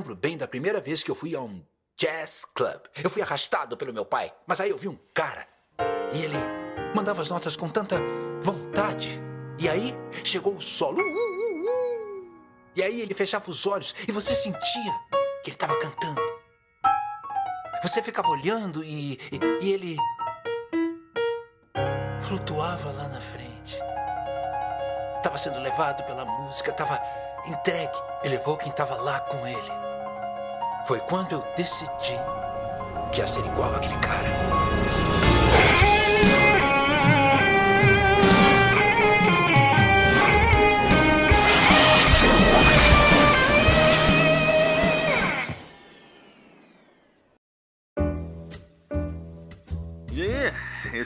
Lembro bem da primeira vez que eu fui a um jazz club. Eu fui arrastado pelo meu pai, mas aí eu vi um cara e ele mandava as notas com tanta vontade. E aí chegou o solo. Uh, uh, uh, e aí ele fechava os olhos e você sentia que ele estava cantando. Você ficava olhando e, e, e ele flutuava lá na frente. Estava sendo levado pela música, estava entregue. Ele levou quem estava lá com ele. Foi quando eu decidi que ia ser igual aquele cara.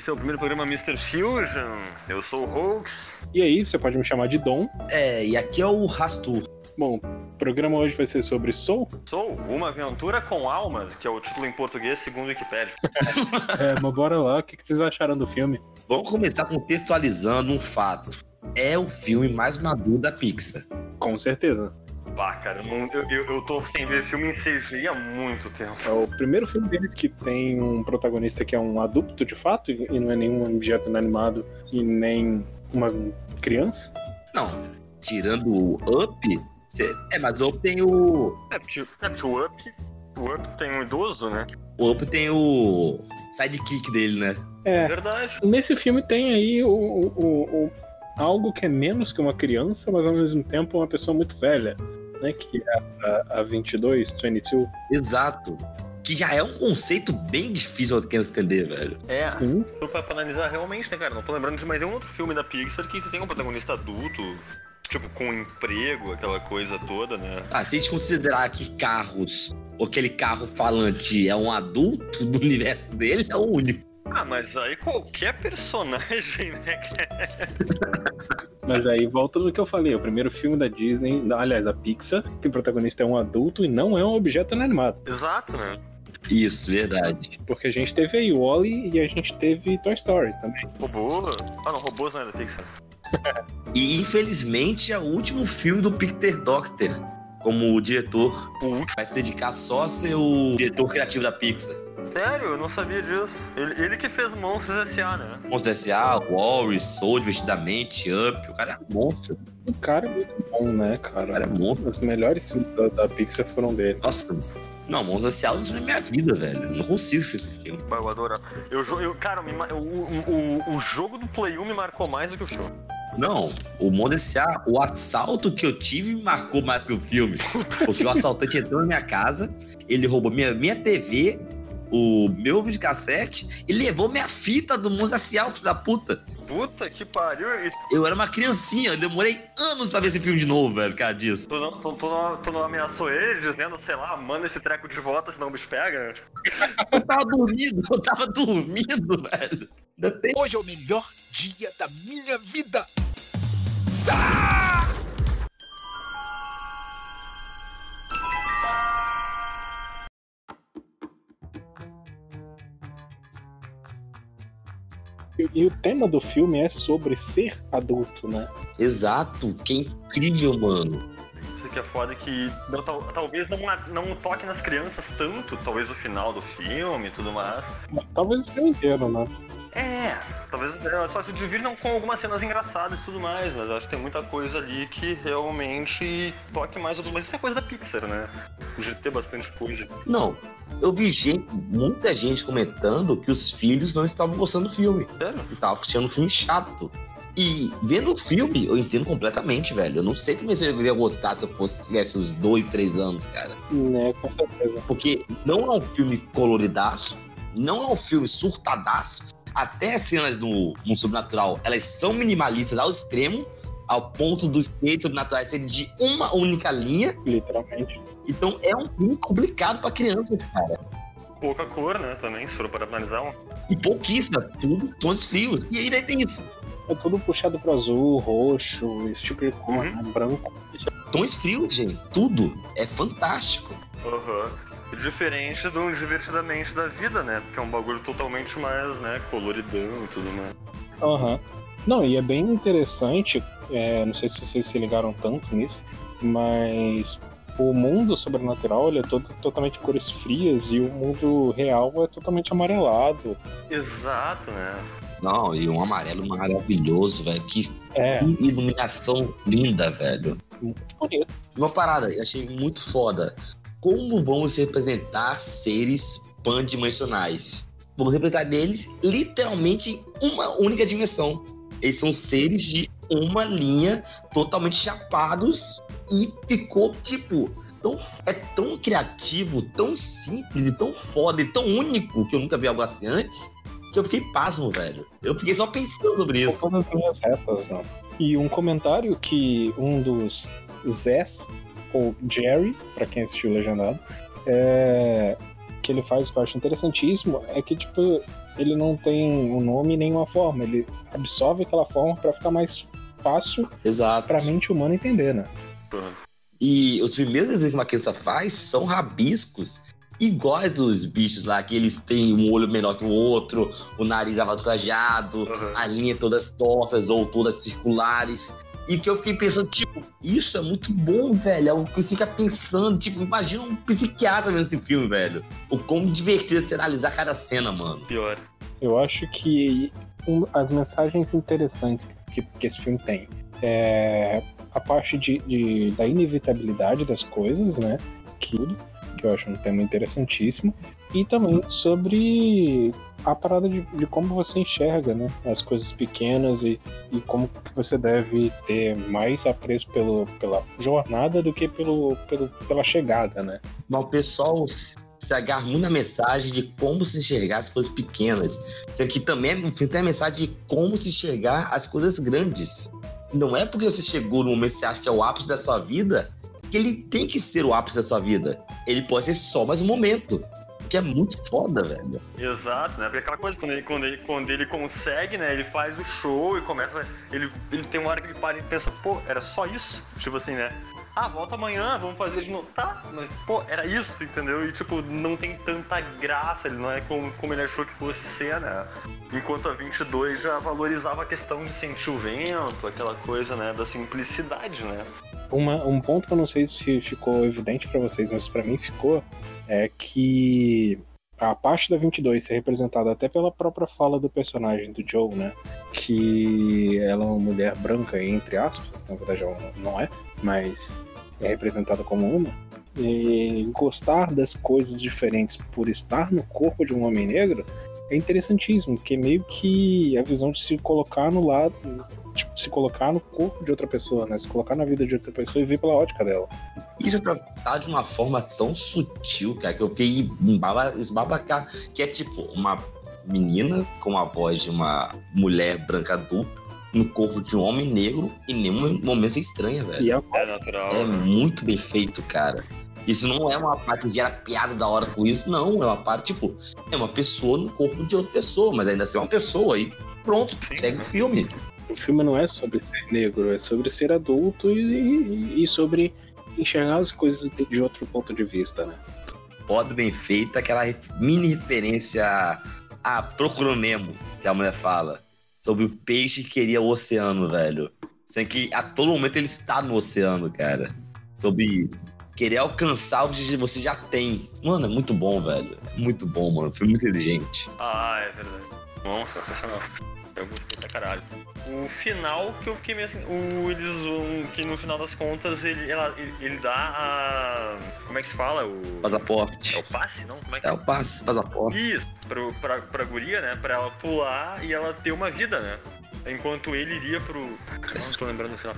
esse é o primeiro programa Mr. Fusion. Eu sou o Hoax. E aí, você pode me chamar de Dom. É, e aqui é o Rastur. Bom, o programa hoje vai ser sobre Soul. Soul, uma aventura com almas, que é o título em português segundo o Wikipedia. é, mas bora lá, o que vocês acharam do filme? Vamos começar contextualizando um fato. É o filme mais maduro da Pixar. Com certeza. Bah, cara, eu, eu, eu tô sem ver filme em CGI há muito tempo. É o primeiro filme deles que tem um protagonista que é um adulto de fato e não é nenhum objeto inanimado e nem uma criança? Não. Tirando o Up, cê... é, mas o Up tem o. É porque, é porque o Up. O Up tem um idoso, né? O Up tem o sidekick dele, né? É. Verdade. Nesse filme tem aí o, o, o, algo que é menos que uma criança, mas ao mesmo tempo uma pessoa muito velha né? Que é a, a 22, 22. Exato. Que já é um conceito bem difícil de entender, velho. É, Sim. se for pra analisar realmente, né, cara? Não tô lembrando de mais nenhum outro filme da Pixar que tem um protagonista adulto, tipo, com emprego, aquela coisa toda, né? Ah, se a gente considerar que carros, ou aquele carro falante é um adulto do universo dele, é o único. Ah, mas aí qualquer personagem, né? mas aí volta no que eu falei, o primeiro filme da Disney, aliás, da Pixar, que o protagonista é um adulto e não é um objeto inanimado. Exato, né? Isso, verdade. Porque a gente teve aí o Wally e a gente teve Toy Story também. Robô? Ah não, robôs não é da Pixar. E infelizmente é o último filme do Peter Doctor como diretor. Vai se dedicar só a ser o diretor criativo da Pixar. Sério? Eu não sabia disso. Ele, ele que fez Monstros S.A., né? Monstros S.A., Warriors, Soul, Divertidamente, Up. O cara é monstro. O cara é muito bom, né, cara? O cara é monstro. Os melhores filmes da, da Pixar foram dele. Nossa, não, Monstros S.A. é minha vida, velho. Eu não consigo esse filme. Eu adoro. Eu, eu, cara, me, o, o, o jogo do Play 1 me marcou mais do que o filme. Não, o Monstros S.A., o assalto que eu tive me marcou mais que o filme. Porque o assaltante entrou na minha casa, ele roubou minha, minha TV, o meu videocassete e levou minha fita do Mundo S.A., filho da puta. Puta que pariu. Eu era uma criancinha, eu demorei anos pra ver esse filme de novo, velho, cara disso. Tu não, tu, tu, não, tu não ameaçou ele dizendo, sei lá, manda esse treco de volta, senão o bicho pega? eu tava dormindo, eu tava dormindo, velho. Hoje é o melhor dia da minha vida. E o tema do filme é sobre ser adulto, né? Exato, que incrível, mano. Isso que é foda que não, tal, talvez não, não toque nas crianças tanto, talvez o final do filme e tudo mais. Talvez o filme inteiro, né? É, talvez é, só se divirtam com algumas cenas engraçadas e tudo mais, mas acho que tem muita coisa ali que realmente toque mais outros. Mas isso é coisa da Pixar, né? De ter bastante coisa. Não, eu vi gente, muita gente comentando que os filhos não estavam gostando do filme. Sério? Que estavam achando um filme chato. E vendo o filme, eu entendo completamente, velho. Eu não sei como eu iria gostar se eu fosse tivesse uns dois, três anos, cara. Né, com certeza. Porque não é um filme coloridaço, não é um filme surtadaço, até as cenas do mundo sobrenatural, elas são minimalistas ao extremo, ao ponto dos seres sobrenaturais serem de uma única linha. Literalmente. Então é um filme complicado para crianças, cara. Pouca cor, né, também, se for para analisar. Um. E pouquíssima, tudo tons frios. E ainda tem isso. É tudo puxado pro azul, roxo, esse tipo de cor, uhum. né, branco. Tons frios, gente. Tudo. É fantástico. Aham. Uhum. Diferente do Divertidamente da Vida, né? Porque é um bagulho totalmente mais, né, coloridão e tudo mais. Aham. Uhum. Não, e é bem interessante, é, não sei se vocês se ligaram tanto nisso, mas o mundo sobrenatural ele é todo, totalmente cores frias e o mundo real é totalmente amarelado. Exato, né? Não, e um amarelo maravilhoso, velho. Que, É, que iluminação linda, velho. muito bonito. Uma parada, eu achei muito foda. Como vamos representar seres pandimensionais? Vamos representar eles literalmente uma única dimensão. Eles são seres de uma linha totalmente chapados e ficou tipo tão, é tão criativo, tão simples e tão foda e tão único que eu nunca vi algo assim antes que eu fiquei pasmo, velho. Eu fiquei só pensando sobre isso. Todas retas, né? E um comentário que um dos Zés, ou Jerry, pra quem assistiu o Legendado, é, que ele faz que eu acho interessantíssimo, é que, tipo, ele não tem um nome nem uma forma, ele absorve aquela forma pra ficar mais fácil Exato. pra mente humana entender, né? E os primeiros desenhos que uma criança faz são rabiscos iguais os bichos lá, que eles têm um olho menor que o outro, o nariz avantajado, Uhum. a linha todas tortas ou todas circulares. E que eu fiquei pensando, tipo, isso é muito bom, velho. É o que você fica pensando, tipo, imagina um psiquiatra vendo esse filme, velho. O quão divertido é ser analisar cada cena, mano. Pior. Eu acho que um- as mensagens interessantes que, que esse filme tem é a parte de, de- da inevitabilidade das coisas, né? Que, que eu acho um tema interessantíssimo. E também sobre a parada de, de como você enxerga, né? As coisas pequenas e, e como você deve ter mais apreço pelo, pela jornada do que pelo, pelo, pela chegada, né? Mas o pessoal se agarra muito na mensagem de como se enxergar as coisas pequenas. Sendo que também no filme tem a mensagem de como se enxergar as coisas grandes. Não é porque você chegou no momento que você acha que é o ápice da sua vida que ele tem que ser o ápice da sua vida. Ele pode ser só mais um momento. Que é muito foda, velho. Exato, né? Porque aquela coisa, quando ele, quando ele, quando ele consegue, né? Ele faz o show e começa. Ele, ele tem uma hora que ele para e pensa, pô, era só isso? Tipo assim, né? Ah, volta amanhã, vamos fazer de novo. Tá, mas, pô, era isso, entendeu? E, tipo, não tem tanta graça, ele não é como, como ele achou que fosse ser, né? Enquanto a 22 já valorizava a questão de sentir o vento, aquela coisa, né? Da simplicidade, né? Uma- um ponto que eu não sei se ficou evidente pra vocês, mas pra mim ficou, é que a parte da 22 ser representada até pela própria fala do personagem do Joe, né? Que ela é uma mulher branca, entre aspas, na verdade ela não é, mas é representada como uma. E gostar das coisas diferentes por estar no corpo de um homem negro é interessantíssimo, porque meio que a visão de se colocar no lado, tipo, se colocar no corpo de outra pessoa, né? Se colocar na vida de outra pessoa e ver pela ótica dela. Isso é tratado de uma forma tão sutil, cara, que eu fiquei embaba- esbabacar. Que é tipo uma menina com a voz de uma mulher branca adulta no corpo de um homem negro e em nenhum momento se estranha, velho. É É natural. É muito bem feito, cara. Isso não é uma parte de gera piada da hora com isso, não. É uma parte, tipo, é uma pessoa no corpo de outra pessoa, mas ainda assim é uma pessoa e pronto, Sim. segue o filme. o filme não é sobre ser negro, é sobre ser adulto e, e- e sobre enxergar as coisas de, de outro ponto de vista, né? Foda, bem feita, aquela mini referência a Procurou Nemo, que a mulher fala. Sobre o peixe que queria o oceano, velho. Sendo que a todo momento ele está no oceano, cara. Sobre querer alcançar o que você já tem. Mano, é muito bom, velho. Muito bom, mano. Foi muito inteligente. Ah, é verdade. Nossa, sensacional. Eu gostei pra caralho. O final que eu fiquei meio assim. O, eles vão. Que no final das contas ele, ela- ele, ele dá a. Como é que se fala? O. Passaporte. É o passe, não? Como é que É o passe, passaporte. Isso, pro, pra, pra guria, né? Pra ela pular e ela ter uma vida, né? Enquanto ele iria pro. Não tô lembrando o final.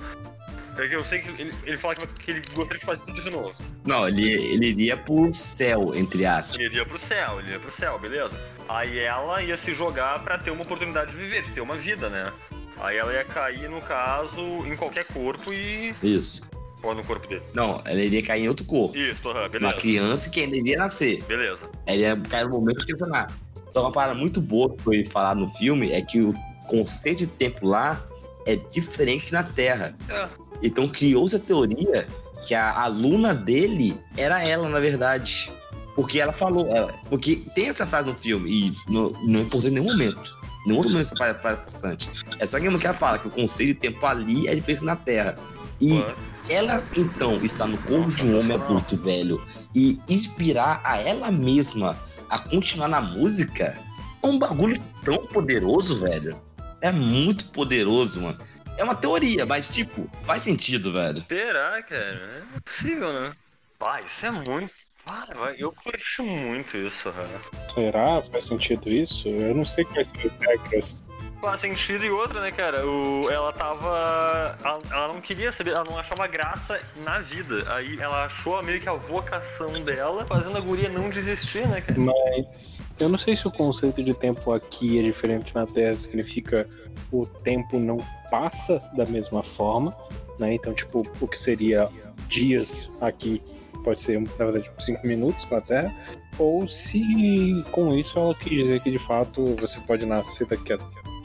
É eu sei que ele, ele fala que, ele gostaria de fazer tudo de novo. Não, ele, ele iria pro céu, entre aspas. Ele iria pro céu, ele iria pro céu, beleza. Aí ela ia se jogar pra ter uma oportunidade de viver, de ter uma vida, né? Aí ela ia cair, no caso, em qualquer corpo e. Isso. Ou no corpo dele. Não, ele iria cair em outro corpo. Isso, Uma beleza. criança que ainda iria nascer. Beleza. Ele ia cair no momento que nascer. Só uma parada muito boa que foi falado no filme é que o conceito de tempo lá é diferente na Terra. É. Então criou-se a teoria que a aluna dele era ela, na verdade. Porque ela falou. ela- porque tem essa frase no filme, e não, não importou em nenhum momento. Em nenhum momento essa frase é importante. É só que ela fala que o conceito de tempo ali é diferente na Terra. E ela, então, está no corpo de um homem adulto, velho, e inspirar a ela mesma a continuar na música é um bagulho tão poderoso, velho. É muito poderoso, mano. É uma teoria, mas, tipo, faz sentido, velho. Será, cara? É possível, né? Vai, isso é muito. Vai, vai. Eu curti muito isso, cara. Será? Faz sentido isso? Eu não sei quais são as regras. Faz sentido e outra, né, cara? O, ela tava. Ela, ela não queria saber, ela não achava graça na vida. Aí ela achou meio que a vocação dela, fazendo a guria não desistir, né, cara? Mas eu não sei se o conceito de tempo aqui é diferente na Terra, significa o tempo não passa da mesma forma, né? Então, tipo, o que seria dias aqui pode ser, na verdade, cinco minutos na Terra, ou se com isso ela quis dizer que de fato você pode nascer daqui a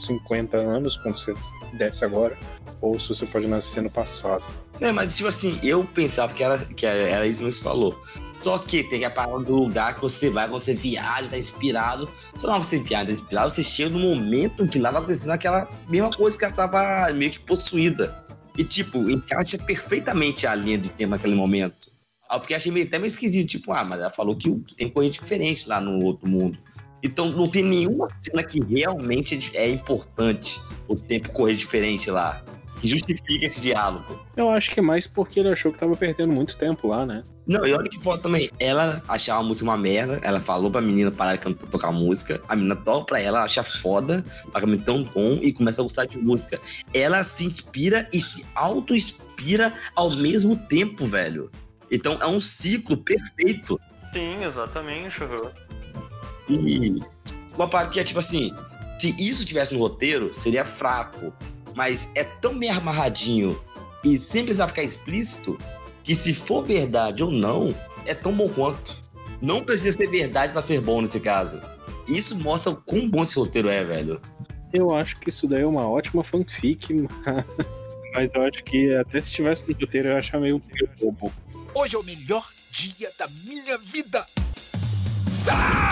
50 anos, quando você desce agora, ou se você pode nascer no passado. É, mas tipo assim, eu pensava que era, que era isso que você falou. Só que tem que parar do lugar que você vai, você viaja, tá inspirado. Só não você viaja, tá inspirado, você chega no momento que lá tá acontecendo aquela mesma coisa que ela tava meio que possuída. E tipo, encaixa perfeitamente a linha de tempo naquele momento. Ah, Porque achei meio, até meio esquisito, tipo, ah, mas ela falou que tem corrente diferente lá no outro mundo. Então não tem nenhuma cena que realmente é importante o tempo correr diferente lá. Que justifica esse diálogo. Eu acho que é mais porque ele achou que tava perdendo muito tempo lá, né? Não, e olha que foda também. Ela achava a música uma merda. Ela falou pra menina parar de cantar, tocar música. A menina toca pra ela, acha foda, paga um tom e começa a gostar de música. Ela se inspira e se auto-inspira ao mesmo tempo, velho. Então é um ciclo perfeito. Sim, exatamente, uhum. E uma parte que é tipo assim: se isso tivesse no roteiro, seria fraco. Mas é tão bem amarradinho e sem precisar ficar explícito que se for verdade ou não, é tão bom quanto. Não precisa ser verdade pra ser bom nesse caso. Isso mostra o quão bom esse roteiro é, velho. Eu acho que isso daí é uma ótima fanfic, mas eu acho que até se tivesse no roteiro eu ia achar meio bobo. Hoje é o melhor dia da minha vida. Lembra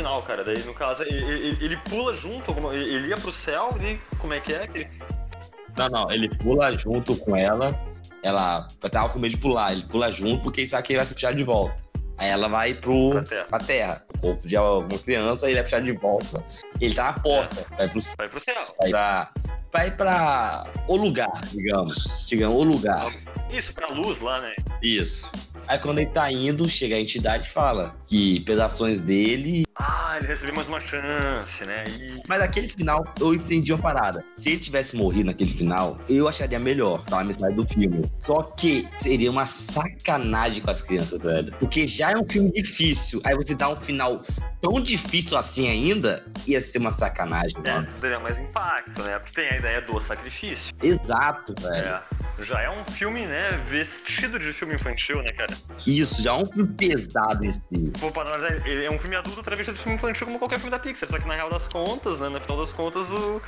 final, cara. Daí, no caso, ele, ele- ele pula junto, ele ia pro céu, e como é que é? Não, não, ele pula junto com ela. Ela tava com medo de pular, ele pula junto porque ele sabe que ele vai ser puxado de volta. Aí ela vai pro, Pra terra. pra terra. O corpo de uma criança, ele é puxado de volta. Ele tá na porta, vai pro Vai pro céu. vai pra, vai pra o lugar, digamos. Digamos, o lugar. Isso, pra luz lá, né? Isso. Aí quando ele tá indo, chega a entidade e fala que pelas ações dele. Ah, ele recebeu mais uma chance, né? E... Mas aquele final, eu entendi uma parada. Se ele tivesse morrido naquele final, eu acharia melhor. Tá a mensagem do filme. Só que seria uma sacanagem com as crianças, velho. Porque já é um filme difícil. Aí você dá um final tão difícil assim ainda, ia ser uma sacanagem, É, mano. daria mais impacto, né? Porque tem a ideia do sacrifício. Exato, velho. É. Já é um filme, né? Vestido de filme infantil, né, cara? Isso, já é um filme pesado em si. Vou para analisar, ele é um filme adulto travestido de filme infantil como qualquer filme da Pixar. Só que na real das contas, né? No final das contas, o,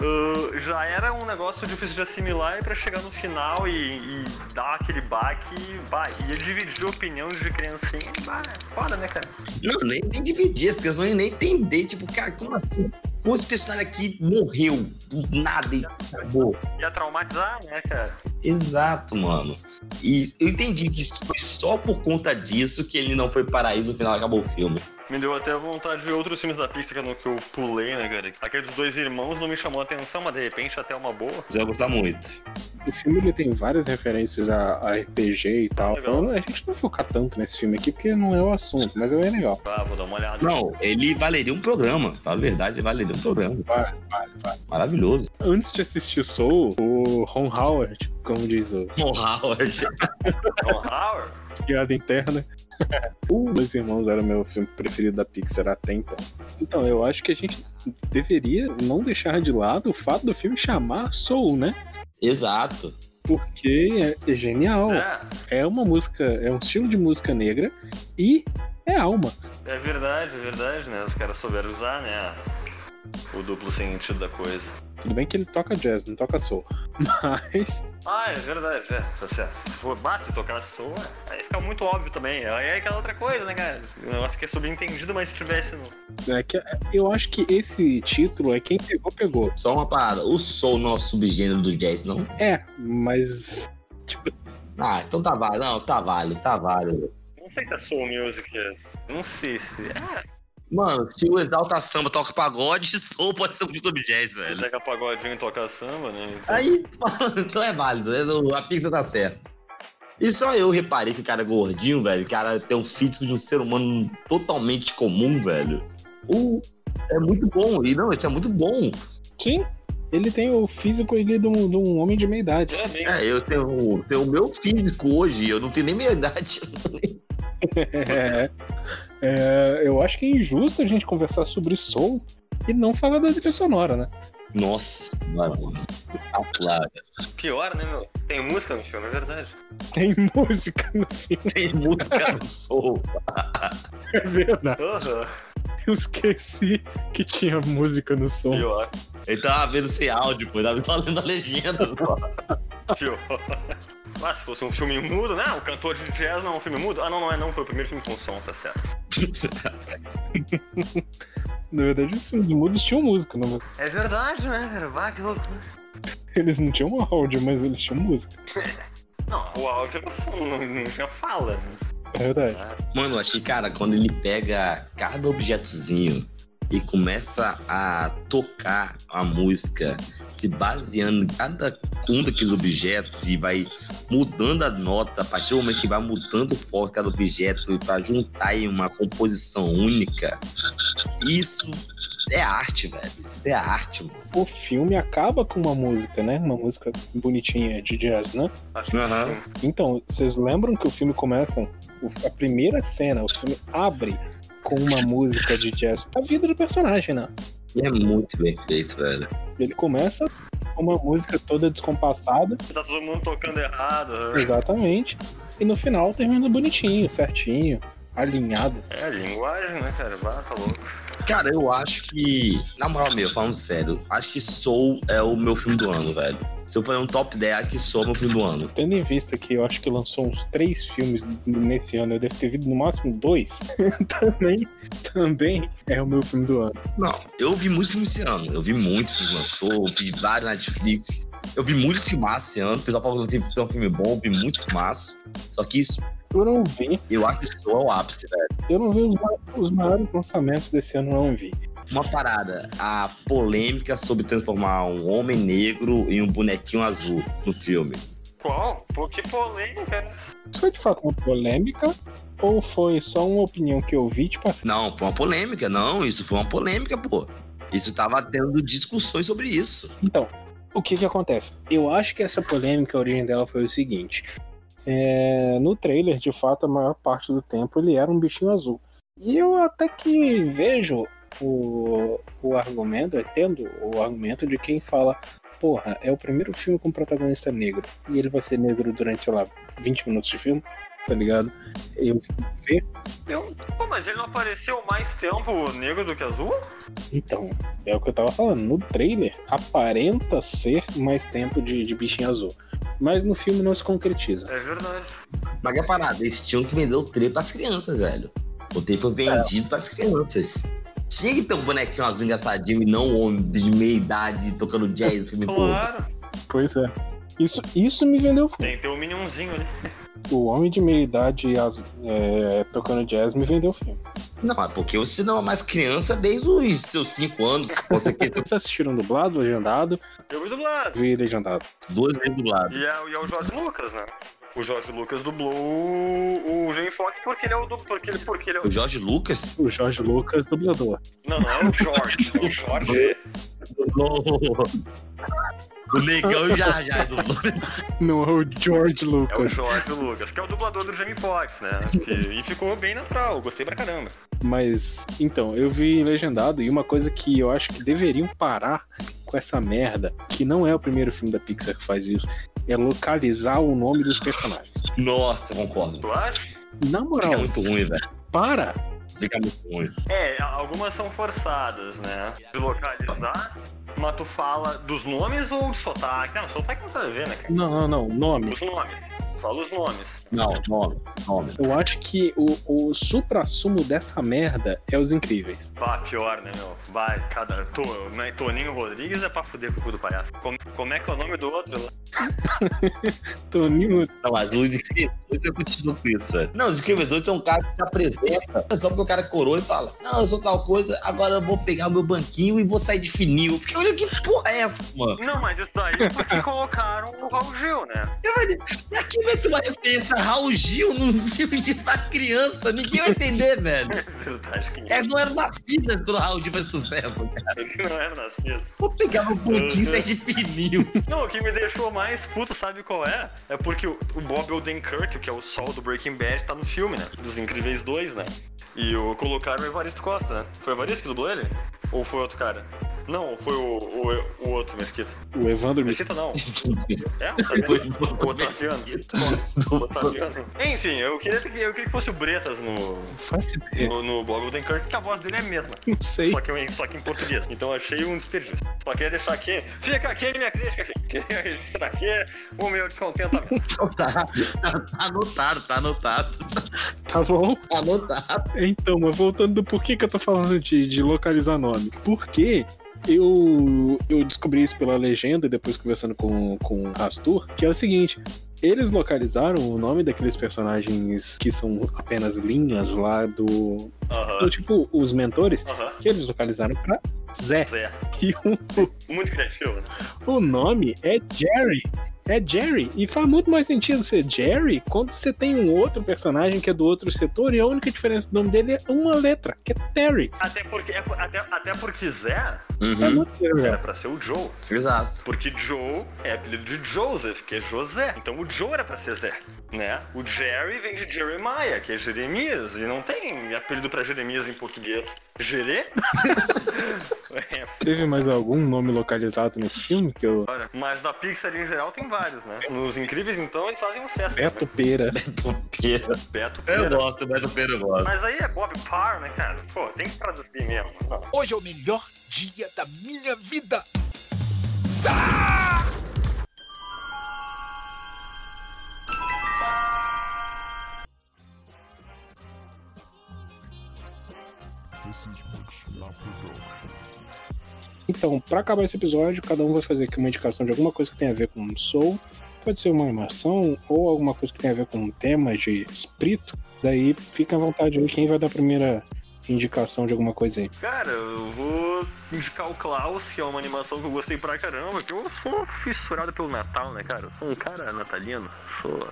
o- já era um negócio difícil de assimilar e pra chegar no final e, e dar aquele baque, vai. E dividir opinião de criancinha, vai, foda, né, cara? Não, nem, nem dividir, as crianças não iam nem entender. Tipo, cara, como assim? Como esse personagem aqui morreu do nada e acabou? Ia traumatizar, né, cara? Exato, mano. E eu entendi que foi só por conta disso que ele não foi paraíso no final acabou o filme. Me deu até vontade de ver outros filmes da Pixar que eu, pulei, né, cara? Aquele dos dois irmãos não me chamou a atenção, mas de repente até uma boa. Você vai gostar muito. O filme ele tem várias referências a, a RPG e tal. Legal. Então a gente não vai focar tanto nesse filme aqui porque não é o assunto, mas é legal. Ah, vou dar uma olhada. Não, ele valeria um programa. Fala a verdade, ele valeria um programa. Vale, vale, vale. Maravilhoso. Antes de assistir Soul, o Ron Howard, como diz o O Howard. Ron Howard? piada interna. o Dois Irmãos era o meu filme preferido da Pixar até então. Então, eu acho que a gente deveria não deixar de lado o fato do filme chamar Soul, né? Exato. Porque é genial. É, É uma música, é um estilo de música negra e é alma. é verdade, é verdade, né? Os caras souberam usar, né? O duplo sentido da coisa. Tudo bem que ele toca jazz, não toca soul. Mas. Ah, é verdade, é. Tá certo. Se for basta tocar soul, aí fica muito óbvio também. Aí é aquela outra coisa, né, cara? O negócio que é subentendido, mas se tivesse no. É que, eu acho que esse título é quem pegou, pegou. Só uma parada, o soul não é o subgênero do jazz, não? É, mas. Tipo assim. Ah, então tá válido. Não, tá válido, tá válido. Não sei se é soul music. Não sei se. É. Mano, se o Exalta Samba toca pagode, soul pode ser um sobre jazz, velho. Pega pagodinho e toca samba, né? Então... Aí, então é válido, né? a pista tá certa. E só eu reparei que o cara é gordinho, velho. O cara tem um físico de um ser humano totalmente comum, velho. Uh, é muito bom. E não, isso é muito bom. Sim. Ele tem o físico ele, de, um, de um homem de meia idade. É, é eu tenho, tenho o meu físico hoje, eu não tenho nem meia idade. é. É, eu acho que é injusto a gente conversar sobre Soul e não falar da trilha sonora, né? Nossa, mano. Claro. Pior, né, meu? Tem música no filme, é verdade. Tem música no filme. Tem música no Soul. é verdade. Uhum. Eu esqueci que tinha música no som. Pior. Ele tava vendo sem áudio, pô. Tava só lendo a legenda. Pior. Ah, se fosse um filme mudo, né? O cantor de jazz não é um filme mudo? Ah, não, não é não. Foi o primeiro filme com som, tá certo. Na verdade, os mudos tinham música, não é? É verdade, né, cara? Vai, que loucura. Eles não tinham áudio, mas eles tinham música. não, o áudio não, não tinha fala. É verdade. Mano, eu achei, cara, quando ele pega cada objetozinho e começa a tocar a música se baseando em cada um daqueles objetos e vai mudando a nota a partir do momento que vai mudando o foco de cada objeto para juntar em uma composição única. Isso é arte, velho. Isso é arte, mano. O filme acaba com uma música, né? Uma música bonitinha de jazz, né? Uhum. Então, vocês lembram que o filme começa. A primeira cena, o filme abre com uma música de jazz da vida do personagem, né? E é muito bem feito, velho. Ele começa com uma música toda descompassada. Tá todo mundo tocando errado. Né? Exatamente. E no final termina bonitinho, certinho, alinhado. É, a linguagem, né, cara? Bata tá louco. Cara, eu acho que, na moral meu, falando sério, acho que Soul é o meu filme do ano, velho. Se eu fazer um top 10, acho que Soul é o meu filme do ano. Tendo em vista que eu acho que lançou uns três filmes nesse ano, eu devo ter visto no máximo dois, também, também é o meu filme do ano. Não, eu vi muitos filmes esse ano. Eu vi muitos filmes lançou, vi vários na Netflix. Eu vi muito filmaço esse ano. O pessoal falou que tem um filme bom, vi muito filmaço. Só que isso eu não vi. Eu acho que Soul é o ápice, velho. Eu não vi os, os maiores lançamentos desse ano, não vi. Uma parada, a polêmica sobre transformar um homem negro em um bonequinho azul no filme. Qual? Pô, que polêmica. Isso foi de fato uma polêmica ou foi só uma opinião que eu vi, tipo assim? Não, foi uma polêmica, não, isso foi uma polêmica, pô. Isso tava tendo discussões sobre isso. Então, o que que acontece? Eu acho que essa polêmica, a origem dela foi o seguinte. É, no trailer, de fato, a maior parte do tempo ele era um bichinho azul. E eu até que vejo o, o argumento, entendo o argumento de quem fala, porra, é o primeiro filme com protagonista negro. E ele vai ser negro durante, sei lá, 20 minutos de filme, tá ligado? Eu ver. Eu, pô, mas ele não apareceu mais tempo negro do que azul? Então, é o que eu tava falando. No trailer, aparenta ser mais tempo de, de bichinho azul. Mas no filme não se concretiza. É verdade. Mas é parada, eles tinham que vender o trailer pras crianças, velho. O trailer foi vendido é. pras crianças. Tinha que ter um bonequinho azul engraçadinho e não um homem de meia idade tocando jazz no filme Claro. Pois é. Isso, isso me vendeu o filme. Tem que ter um minionzinho ali. O homem de meia idade é, tocando jazz me vendeu o filme. Não, é porque você não é mais criança desde os seus 5 anos. Você quer... Vocês assistiram dublado, legendado? Eu vi dublado. Vi legendado. Duas vezes dublado. E é, e é o Jorge Lucas, né? O Jorge Lucas dublou o Jamie Foxx porque ele é o porque ele, porque ele é o... o Jorge Lucas? O Jorge Lucas dublador. Não, não é o Jorge, o Jorge. Dublou. O negão já já é. Não é o George Lucas. É o George Lucas, que é o dublador do Jamie Foxx, né? e ficou bem natural, gostei pra caramba. Mas, então, eu vi legendado e uma coisa que eu acho que deveriam parar com essa merda, que não é o primeiro filme da Pixar que faz isso, é localizar o nome dos personagens. Nossa, concordo. Tu acha? Na moral. É muito ruim, velho. Para! Fica muito ruim. É, algumas são forçadas, né? De localizar, mas tu fala dos nomes ou de sotaque? Não, sotaque não a ver, né, cara? Não, não, não. Nome. Os nomes. Fala os nomes. Não, nome, nome. Eu acho que o, o supra-sumo dessa merda é os incríveis. Bah, pior, né, meu? Vai, cada. To, né, Toninho Rodrigues é pra fuder com o cu do palhaço. Como, como é que é o nome do outro lá? Toninho. Não, mas os eu continuo com isso, velho. Não, os escrevedores é um cara que se apresenta só porque o cara coroa e fala: Não, eu sou tal coisa, agora eu vou pegar o meu banquinho e vou sair de fininho. Eu olhando que porra é essa, mano? Não, mas isso aí é porque colocaram o Raul Gil, né? Eu falei, aqui vai ter uma referência a Raul Gil num filme de pra criança. Ninguém vai entender, velho. É verdade que É, não eram nascidas quando o Raul Gil faz sucesso, cara. ele não era nascido. Vou pegar meu banquinho e sair de fininho. Não, o que me deixou mais puto, sabe qual é? É porque o, o Bob Odenkirk, que é o sol do Breaking Bad, tá no filme, né? Dos Incríveis 2, né? E o colocaram o Evaristo Costa, né? Foi o Evaristo que dublou ele? Ou foi outro cara? Não, foi o, o, o outro Mesquita. O Evandro me Mesquita não. É? Otaviano? O Otaviano. O Otaviano. Enfim, eu queria, que- eu queria que fosse o Bretas no, no, no Bob Odenkirk, que a voz dele é a mesma. Não sei. Só que, em- só que em português. Então eu achei um desperdício. Só queria deixar aqui. Fica aqui minha crítica aqui. Queria registrar aqui o meu descontentamento. Então tá, tá, tá anotado, tá anotado. Tá bom? Tá anotado. Então, mas voltando do porquê que eu tô falando de, de localizar nome. Porque eu, eu descobri isso pela legenda e depois conversando com, com o Rastur, que é o seguinte. Eles localizaram o nome daqueles personagens que são apenas linhas lá do. São tipo os mentores, que eles localizaram pra Zé. Zé. E o, Muito criativo, né? o nome é Jerry. É Jerry. E faz muito mais sentido ser Jerry quando você tem um outro personagem que é do outro setor e a única diferença do nome dele é uma letra, que é Terry. Até porque, é, até, até porque Zé Uhum, legal. era pra ser o Joe. exato. Porque Joe é apelido de Joseph, que é José. Então o Joe era pra ser Zé, né? O Jerry vem de Jeremiah, que é Jeremias. E não tem apelido pra Jeremias em português. Gerê? é, Teve mais algum nome localizado nesse filme que eu. Olha, mas na Pixar em geral tem vários, né? Nos Incríveis, então, eles fazem uma festa. Beto Pera. Topeira. né? Beto Eu Pera. gosto, Beto Pera eu gosto. Mas aí é Bob Parr, né, cara? Pô, tem que traduzir mesmo. Não. Hoje é o melhor dia da minha vida. Então, pra acabar esse episódio, cada um vai fazer aqui uma indicação de alguma coisa que tem a ver com Soul. Pode ser uma animação ou alguma coisa que tem a ver com temas de espírito. Daí fica à vontade aí quem vai dar a primeira indicação de alguma coisa aí. Cara, eu vou indicar o Klaus, que é uma animação que eu gostei pra caramba, que eu sou fissurado pelo Natal, né, cara? Eu sou um cara natalino, sou...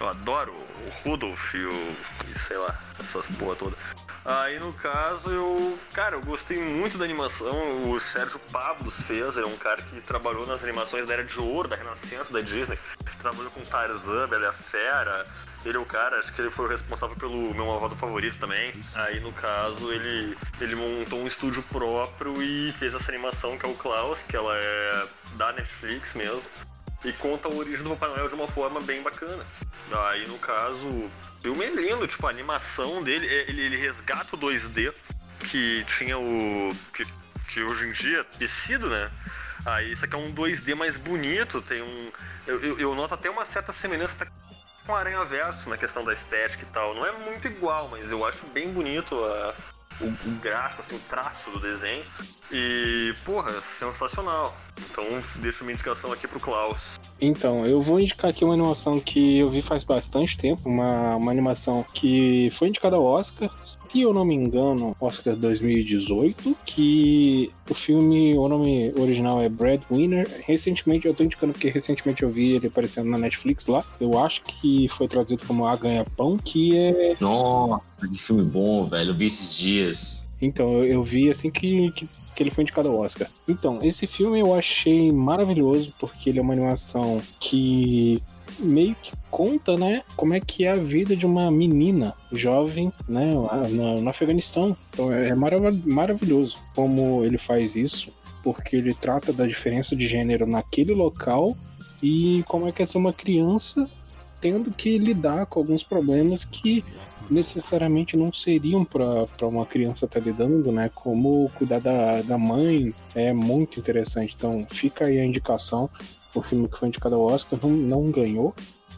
Eu adoro o Rudolph e o... e sei lá, essas porra toda. Aí, no caso, eu... Cara, eu gostei muito da animação, o Sérgio Pablos fez, é um cara que trabalhou nas animações da Era de Ouro, da Renascença, da Disney. Trabalhou com Tarzan, Bela Fera, ele é o cara, acho que ele foi o responsável pelo meu malvado favorito também. Aí, no caso, ele, ele montou um estúdio próprio e fez essa animação que é o Klaus, que ela é da Netflix mesmo. E conta a origem do Papai Noel de uma forma bem bacana. Aí, no caso, o filme é lindo, tipo, a animação dele, é- ele, ele resgata o 2D que tinha o. que, que hoje em dia é esquecido, né? Aí isso aqui é um 2D mais bonito, tem um. Eu, eu, eu noto até uma certa semelhança com Aranha Verso na questão da estética e tal. Não é muito igual, mas eu acho bem bonito a- o, o gráfico, assim, o traço do desenho. E, porra, sensacional. Então deixo minha indicação aqui pro Klaus. Então, eu vou indicar aqui uma animação que eu vi faz bastante tempo, uma, uma animação que foi indicada ao Oscar, se eu não me engano, Oscar 2018, que o filme, o nome original é Breadwinner. Recentemente, eu tô indicando porque recentemente eu vi ele aparecendo na Netflix lá, eu acho que foi traduzido como A Ganha Pão, que é... Nossa, que filme bom, velho. Eu vi esses dias. Então, eu, eu vi assim que, que, que ele foi indicado ao Oscar. Então, esse filme eu achei maravilhoso, porque ele é uma animação que meio que conta, né, como é que é a vida de uma menina jovem, né, lá no, no Afeganistão. Então é marav maravilhoso como ele faz isso, porque ele trata da diferença de gênero naquele local e como é que é ser uma criança tendo que lidar com alguns problemas que necessariamente não seriam para uma criança estar tá lidando, né? Como cuidar da, da mãe é muito interessante. Então fica aí a indicação. O filme que foi indicado ao Oscar não, não ganhou,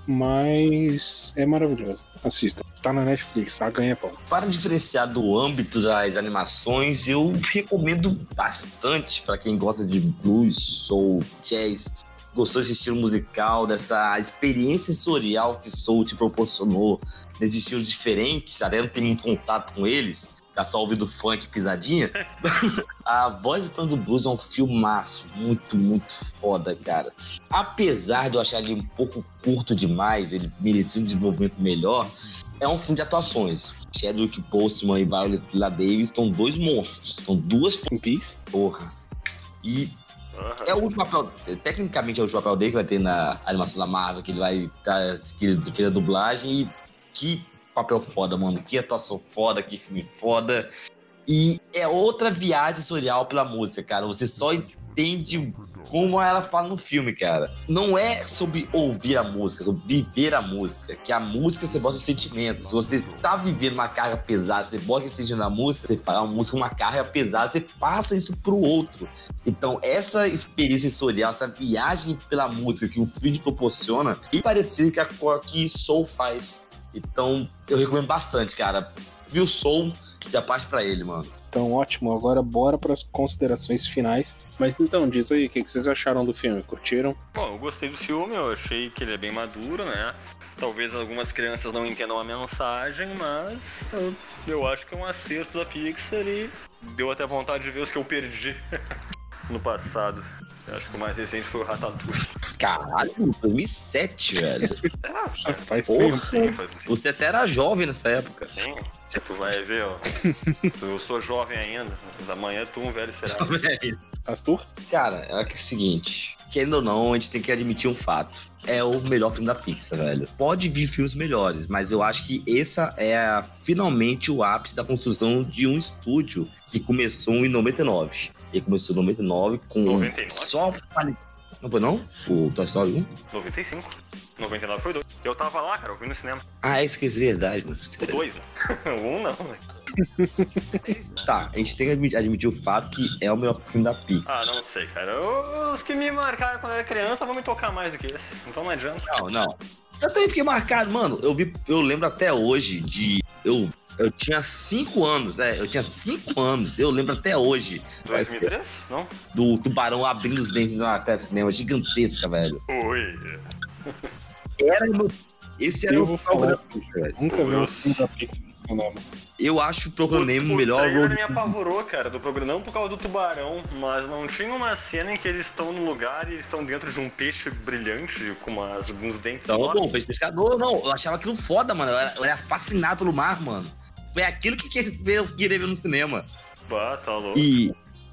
mas é maravilhoso. Assista. Tá na Netflix, tá? Ganha pão. Para diferenciar do âmbito das animações, eu recomendo bastante para quem gosta de blues, soul, jazz, gostou desse estilo musical, dessa experiência sensorial que Soul te proporcionou, desse estilo diferente, até não tem muito contato com eles, tá só ouvindo funk pisadinha. a Voz do do Blues é um filmaço, muito, muito foda, cara. Apesar de eu achar ele um pouco curto demais, ele merecia um desenvolvimento melhor, é um filme de atuações. Chadwick Boseman e Violet Davis estão dois monstros, estão duas... Piece? Porra. E é o último papel, tecnicamente é o último papel dele que vai ter na animação da Marvel, que ele vai tá, que ele fez a dublagem e que papel foda, mano. Que atuação foda, que filme foda. E é outra viagem sensorial pela música, cara. Você só entende como ela fala no filme, cara. Não é sobre ouvir a música, é sobre viver a música. Que a música você bota sentimentos. Se você tá vivendo uma carga pesada, você bota esse sentimento na música, você fala uma música, uma carga pesada, você passa isso pro outro. Então, essa experiência sensorial, essa viagem pela música que o filme proporciona, e parecido que a que Soul faz. Então, eu recomendo bastante, cara. Viu Soul, já parte para ele, mano. Então, ótimo. Agora bora para as considerações finais. Mas então, diz aí, o que vocês acharam do filme? Curtiram? Bom, eu gostei do filme, eu achei que ele é bem maduro, né? Talvez algumas crianças não entendam a mensagem, mas eu, eu acho que é um acerto da Pixar e deu até vontade de ver os que eu perdi no passado. Eu acho que o mais recente foi o Ratatouille. Caralho, 2007, velho. É, faz tempo. Sim, faz um Você até era jovem nessa época. Sim. Tu vai ver, ó. Eu sou jovem ainda, mas amanhã tu um velho será. Astur? Cara, é o seguinte. Querendo ou não, a gente tem que admitir um fato. É o melhor filme da Pixar, velho. Pode vir filmes melhores, mas eu acho que essa é finalmente o ápice da construção de um estúdio que começou em 99. Ele começou em 99 com 99? só não foi não? O Toy Story 1? 95. 99 foi dois. Eu tava lá, cara, eu vi no cinema. Ah, é esqueci verdade, mano. O dois, né? o um não, né? Tá, a gente tem que admitir, admitir, o fato que é o melhor filme da Pixar. Ah, não sei, cara. Os que me marcaram quando eu era criança vão me tocar mais do que esse. Então não adianta. Não, não. Eu também fiquei marcado, mano. Eu vi, eu lembro até hoje de. Eu, eu tinha 5 anos, é, eu tinha 5 anos, eu lembro até hoje. 2003? Não? Do tubarão abrindo os dentes na tela cinema, gigantesca, velho. Oi. Era meu. Esse era Eu o vou falar, velho. nunca vi um filme da Pixar no cinema. Eu acho o Procurando Nemo o melhor trailer me apavorou, cara, do programa. Não por causa do tubarão, mas não tinha uma cena em que eles estão no lugar e eles estão dentro de um peixe brilhante com umas, uns dentes Então, enormes. bom, peixe pescador, não. Eu achava aquilo foda, mano. Eu era, eu era fascinado pelo mar, mano. Foi aquilo que eu queria ver- ver no cinema. Bah, tá louco. E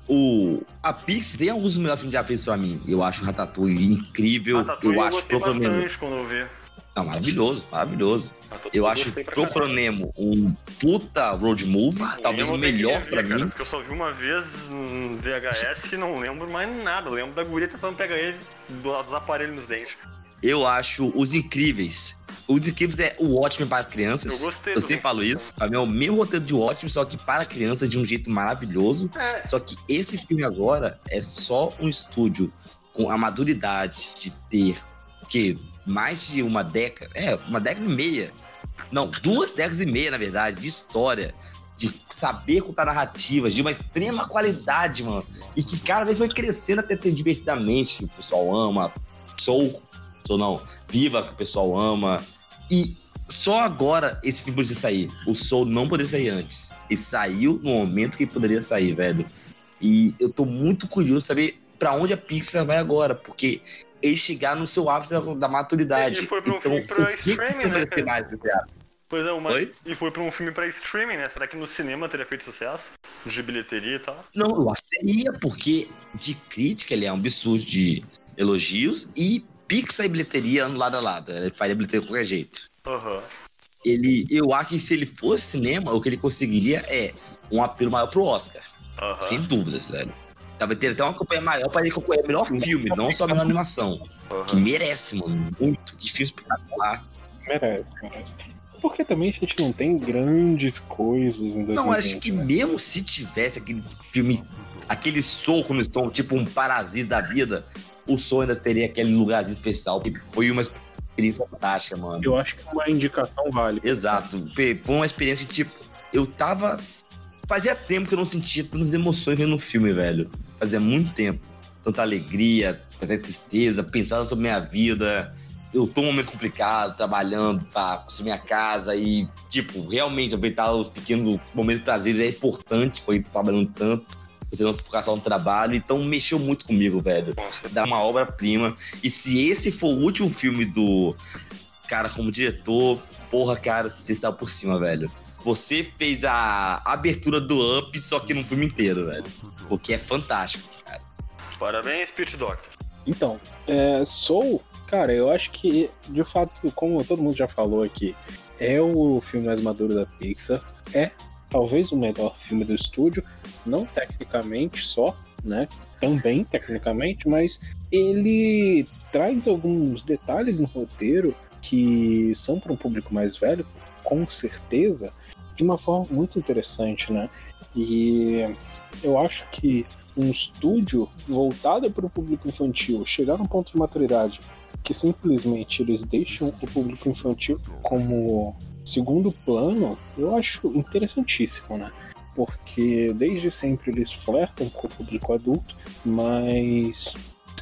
o. A Pixar tem alguns melhores filmes já fez pra mim. Eu acho o Ratatouille incrível. Ratatouille eu eu acho gostei Procurando Nemo. bastante quando eu vi. Não, maravilhoso, maravilhoso. Ratatouille Eu acho gostei pra caralho. Procurando Nemo um puta road movie. Talvez o melhor que pra ver, cara, mim. Porque eu só vi uma vez no VHS e não lembro mais nada. Eu lembro da guria tentando pegar ele do- dos aparelhos nos dentes. Eu acho Os Incríveis. Os Incríveis é o ótimo para crianças. Eu gostei Eu sempre falo isso. Pra mim é o mesmo roteiro de ótimo, só que para crianças de um jeito maravilhoso. É, Só que esse filme agora é só um estúdio com a maturidade de ter que mais de uma década, é, uma década e meia. Não, duas décadas e meia, na verdade, de história, de saber contar narrativas, de uma extrema qualidade, mano. E que cada vez foi crescendo até ter divertidamente, o pessoal ama, sou, sou não, viva que o pessoal ama. E só agora esse filme poderia sair. O Soul não poderia sair antes. E saiu no momento que poderia sair, velho. E eu tô muito curioso de saber pra onde a Pixar vai agora, porque eles chegaram no seu ápice da, da maturidade. E foi pra um então, filme pra streaming, né? Pois é, uma... Oi? e foi pra um filme pra streaming, né? Será que no cinema teria feito sucesso? De bilheteria e tal? Não, eu acho que seria, porque de crítica ele é um absurdo de elogios e Pixar e bilheteria andam lado a lado. Ele faz a bilheteria de qualquer jeito. Aham. Ele, eu acho que se ele fosse cinema, o que ele conseguiria é um apelo maior pro Oscar. Aham. Sem dúvidas, velho. Talvez ter até uma campanha maior para ele concorrer melhor filme, não só melhor animação. Que aham. merece, mano. Muito. Que filme espetacular. Merece, merece. Porque também a gente não tem grandes coisas em 2020. Não, acho que né? mesmo se tivesse aquele filme, aquele soco no estômago, tipo um parasita da vida, o som ainda teria aquele lugarzinho especial. que Foi uma experiência fantástica, mano. Eu acho que uma indicação vale. Exato. Foi uma experiência, tipo, eu tava. Fazia tempo que eu não sentia tantas emoções vendo um filme, velho. Fazia muito tempo. Tanta alegria, tanta tristeza, pensando sobre minha vida. Eu tô num momento complicado, trabalhando pra construir minha casa e, tipo, realmente aproveitar os pequenos momentos de prazer é importante, foi trabalhando tanto. Você não se focar só no trabalho, então mexeu muito comigo, velho. Dá uma obra-prima. E se esse for o último filme do cara como diretor, porra, cara, você saiu por cima, velho. Você fez a abertura do Up, só que no filme inteiro, velho. O que é fantástico. Parabéns, Pit Doctor. Então, é, Soul, cara, eu acho que, de fato, como todo mundo já falou aqui, é o filme mais maduro da Pixar. É talvez o melhor filme do estúdio, não tecnicamente só, né? Também tecnicamente, mas ele traz alguns detalhes no roteiro que são para um público mais velho, com certeza, de uma forma muito interessante, né? E eu acho que um estúdio voltado para o público infantil chegar num ponto de maturidade que simplesmente eles deixam o público infantil como segundo plano, eu acho interessantíssimo, né? Porque desde sempre eles flertam com o público adulto, mas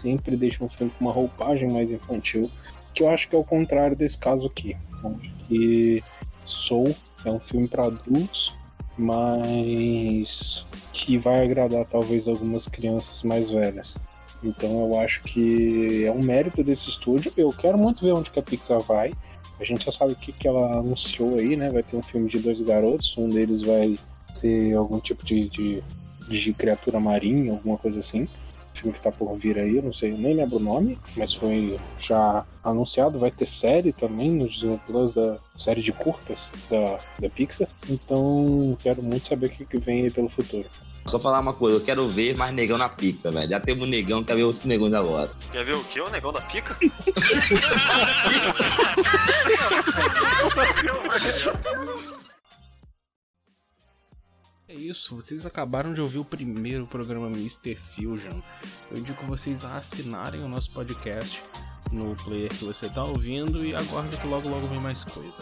sempre deixam o filme com uma roupagem mais infantil, que eu acho que é o contrário desse caso aqui. Acho que Soul é um filme para adultos, mas que vai agradar talvez algumas crianças mais velhas. Então eu acho que é um mérito desse estúdio. Eu quero muito ver onde que a Pixar vai. A gente já sabe o que, que ela anunciou aí, né? Vai ter um filme de dois garotos, um deles vai ser algum tipo de, de, de criatura marinha, alguma coisa assim. O filme que tá por vir aí, eu não sei, nem lembro o nome, mas foi já anunciado. Vai ter série também no Disney Plus, a série de curtas da, da Pixar. Então quero muito saber o que, que vem aí pelo futuro. Só falar uma coisa, eu quero ver mais negão na pizza, velho. Já teve um negão, quero ver outros negões agora. Quer ver o que? O negão da pica? É isso, vocês acabaram de ouvir o primeiro programa Mr. Fusion. Eu indico vocês a assinarem o nosso podcast no player que você está ouvindo e aguarda que logo logo vem mais coisa.